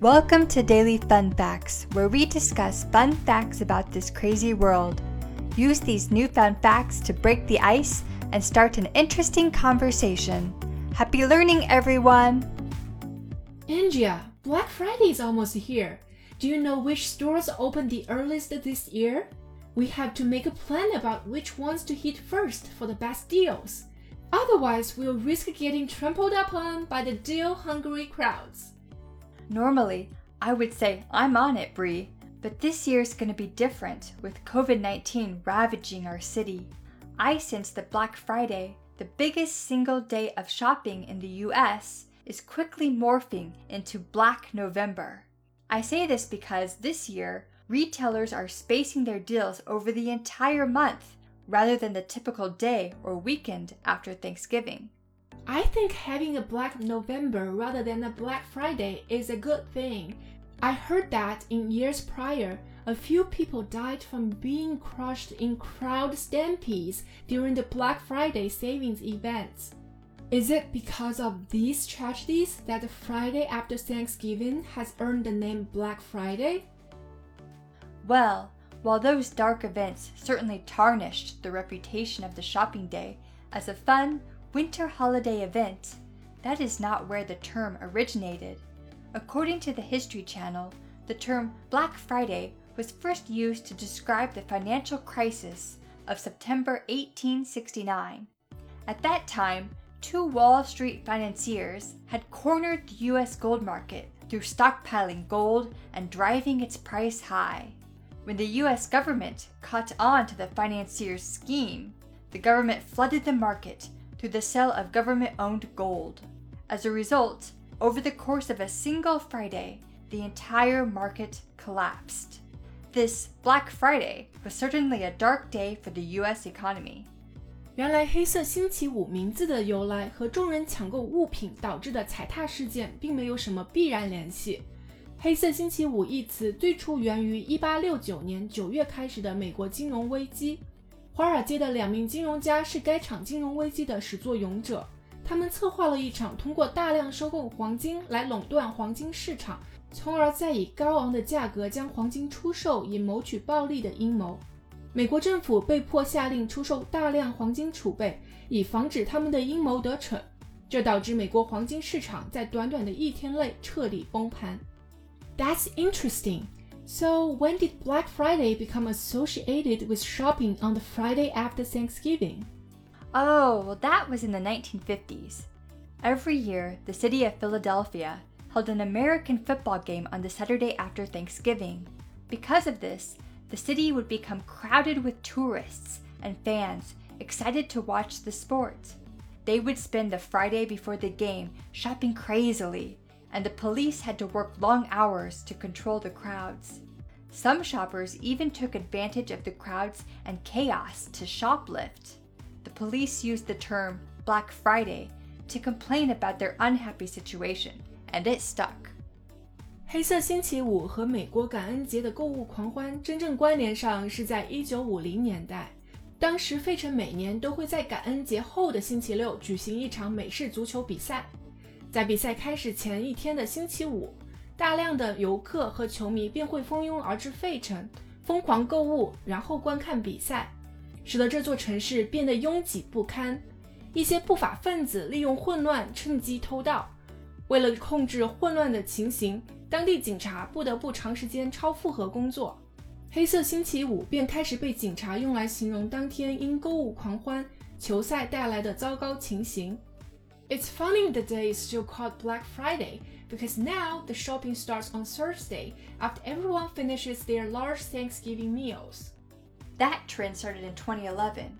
Welcome to Daily Fun Facts, where we discuss fun facts about this crazy world. Use these newfound facts to break the ice and start an interesting conversation. Happy learning, everyone! Angia, Black Friday is almost here. Do you know which stores open the earliest this year? We have to make a plan about which ones to hit first for the best deals. Otherwise, we'll risk getting trampled upon by the deal hungry crowds. Normally, I would say I'm on it, Bree, but this year's going to be different with COVID 19 ravaging our city. I sense that Black Friday, the biggest single day of shopping in the US, is quickly morphing into Black November. I say this because this year, retailers are spacing their deals over the entire month rather than the typical day or weekend after Thanksgiving. I think having a Black November rather than a Black Friday is a good thing. I heard that in years prior, a few people died from being crushed in crowd stampedes during the Black Friday savings events. Is it because of these tragedies that the Friday after Thanksgiving has earned the name Black Friday? Well, while those dark events certainly tarnished the reputation of the shopping day as a fun winter holiday event, that is not where the term originated. According to the History Channel, the term Black Friday was first used to describe the financial crisis of September 1869. At that time, two Wall Street financiers had cornered the US gold market through stockpiling gold and driving its price high. When the US government caught on to the financiers' scheme, the government flooded the market through the sale of government owned gold. As a result, over the course of a single Friday, the entire market collapsed. This Black Friday was certainly a dark day for the US economy. 原来黑色星期五名字的由来和众人抢购物品导致的踩踏事件并没有什么必然联系。黑色星期五一词最初源于1869年9月开始的美国金融危机。 华尔街的两名金融家是该场金融危机的始作俑者，他们策划了一场通过大量收购黄金来垄断黄金市场，从而再以高昂的价格将黄金出售以谋取暴利的阴谋。美国政府被迫下令出售大量黄金储备，以防止他们的阴谋得逞，这导致美国黄金市场在短短的一天内彻底崩盘。That's interesting. So, when did Black Friday become associated with shopping on the Friday after Thanksgiving? Oh, well, that was in the 1950s. Every year, the city of Philadelphia held an American football game on the Saturday after Thanksgiving. Because of this, the city would become crowded with tourists and fans excited to watch the sport. They would spend the Friday before the game shopping crazily and the police had to work long hours to control the crowds. Some shoppers even took advantage of the crowds and chaos to shoplift. The police used the term Black Friday to complain about their unhappy situation, and it stuck. 黑色星期五和美国感恩节的购物狂欢真正关联上是在1950年代。当时，费城每年都会在感恩节后的星期六举行一场美式足球比赛。 在比赛开始前一天的星期五，大量的游客和球迷便会蜂拥而至费城，疯狂购物，然后观看比赛，使得这座城市变得拥挤不堪。一些不法分子利用混乱趁机偷盗。为了控制混乱的情形，当地警察不得不长时间超负荷工作。黑色星期五便开始被警察用来形容当天因购物狂欢、球赛带来的糟糕情形。It's funny the day is still called Black Friday because now the shopping starts on Thursday after everyone finishes their large Thanksgiving meals. That trend started in 2011.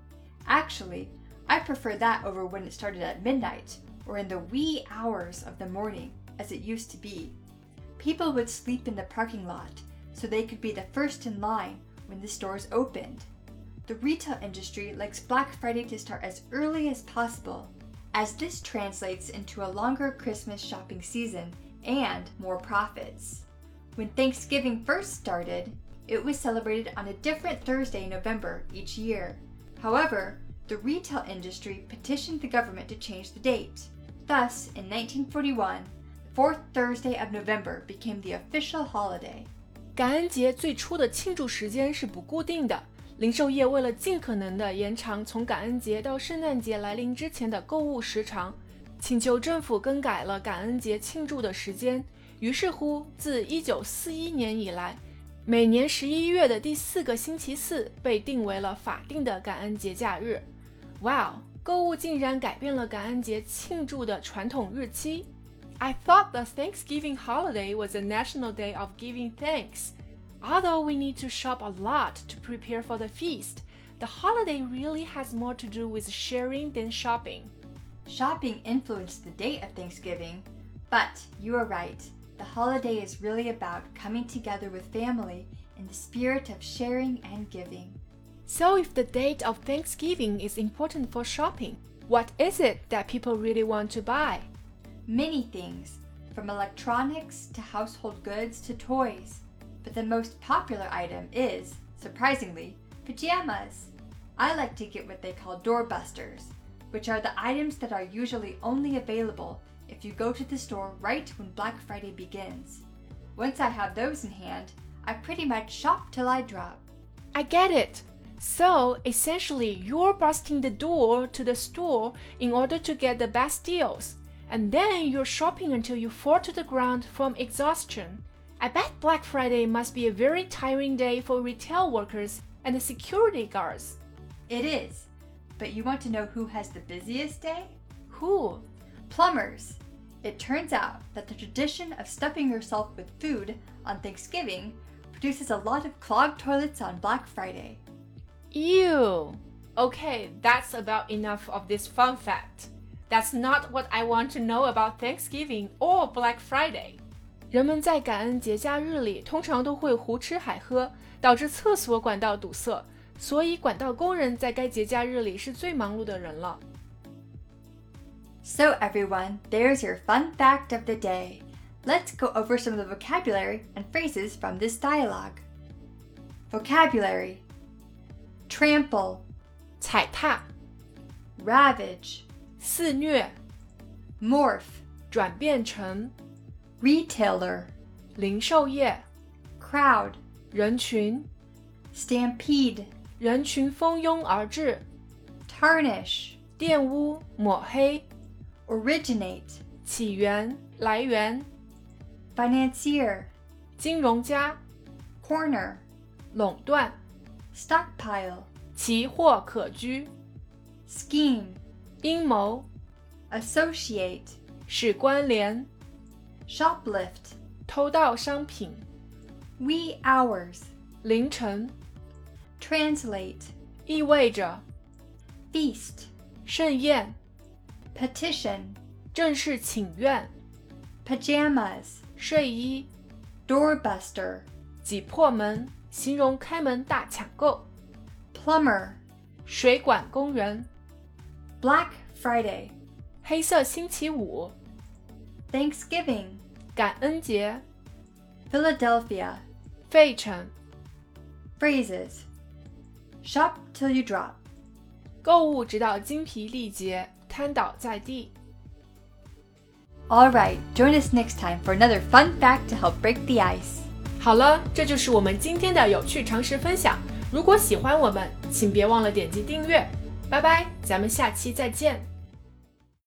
Actually, I prefer that over when it started at midnight or in the wee hours of the morning, as it used to be. People would sleep in the parking lot so they could be the first in line when the stores opened. The retail industry likes Black Friday to start as early as possible as this translates into a longer Christmas shopping season and more profits. When Thanksgiving first started, it was celebrated on a different Thursday in November each year. However, the retail industry petitioned the government to change the date. Thus, in 1941, the fourth Thursday of November became the official holiday. 感恩节最初的庆祝时间是不固定的， 零售业为了尽可能的延长从感恩节到圣诞节来临之前的购物时长，请求政府更改了感恩节庆祝的时间。于是乎，自1941年以来，每年十一月的第四个星期四被定为了法定的感恩节假日。哇哦，购物竟然改变了感恩节庆祝的传统日期！I thought the Thanksgiving holiday was a national day of giving thanks. Although we need to shop a lot to prepare for the feast, the holiday really has more to do with sharing than shopping. Shopping influenced the date of Thanksgiving, but you are right. The holiday is really about coming together with family in the spirit of sharing and giving. So, if the date of Thanksgiving is important for shopping, what is it that people really want to buy? Many things, from electronics to household goods to toys. But the most popular item is, surprisingly, pajamas. I like to get what they call doorbusters, which are the items that are usually only available if you go to the store right when Black Friday begins. Once I have those in hand, I pretty much shop till I drop. I get it. So, essentially, you're busting the door to the store in order to get the best deals and then you're shopping until you fall to the ground from exhaustion. I bet Black Friday must be a very tiring day for retail workers and the security guards. It is. But you want to know who has the busiest day? Who? Plumbers. It turns out that the tradition of stuffing yourself with food on Thanksgiving produces a lot of clogged toilets on Black Friday. Ew. Okay, that's about enough of this fun fact. That's not what I want to know about Thanksgiving or Black Friday。人们在感恩节假日里通常都会胡吃海喝，导致厕所管道堵塞，所以管道工人在该节假日里是最忙碌的人了。So everyone, there's your fun fact of the day. Let's go over some of the vocabulary and phrases from this dialogue. Vocabulary Trample, 踩踏、 ravage, 肆虐、 morph, 转变成、 retailer, 零售业、 crowd, 人群、 stampede, 人群蜂拥而至、 tarnish, 玷污、抹黑、 originate, 起源、来源、 financier, 金融家、 corner, 垄断、 stockpile, 奇货可居、 scheme, 阴谋、 associate, 使关联、 shoplift, 偷盗商品、 wee hours, 凌晨， translate, 意味着 feast, 盛宴、 petition, 正式请愿、 pajamas, 睡衣、 doorbuster, 挤破门，形容开门大抢购、 plumber, 水管工人、 Black Friday, 黑色星期五、 Thanksgiving, 感恩节、 Philadelphia. 费城、 Phrases Shop till you drop. 购物直到精疲力竭，瘫倒在地。 Alright, join us next time for another fun fact to help break the ice. 好了，这就是我们今天的有趣常识分享。如果喜欢我们，请别忘了点击订阅。拜拜，咱们下期再见。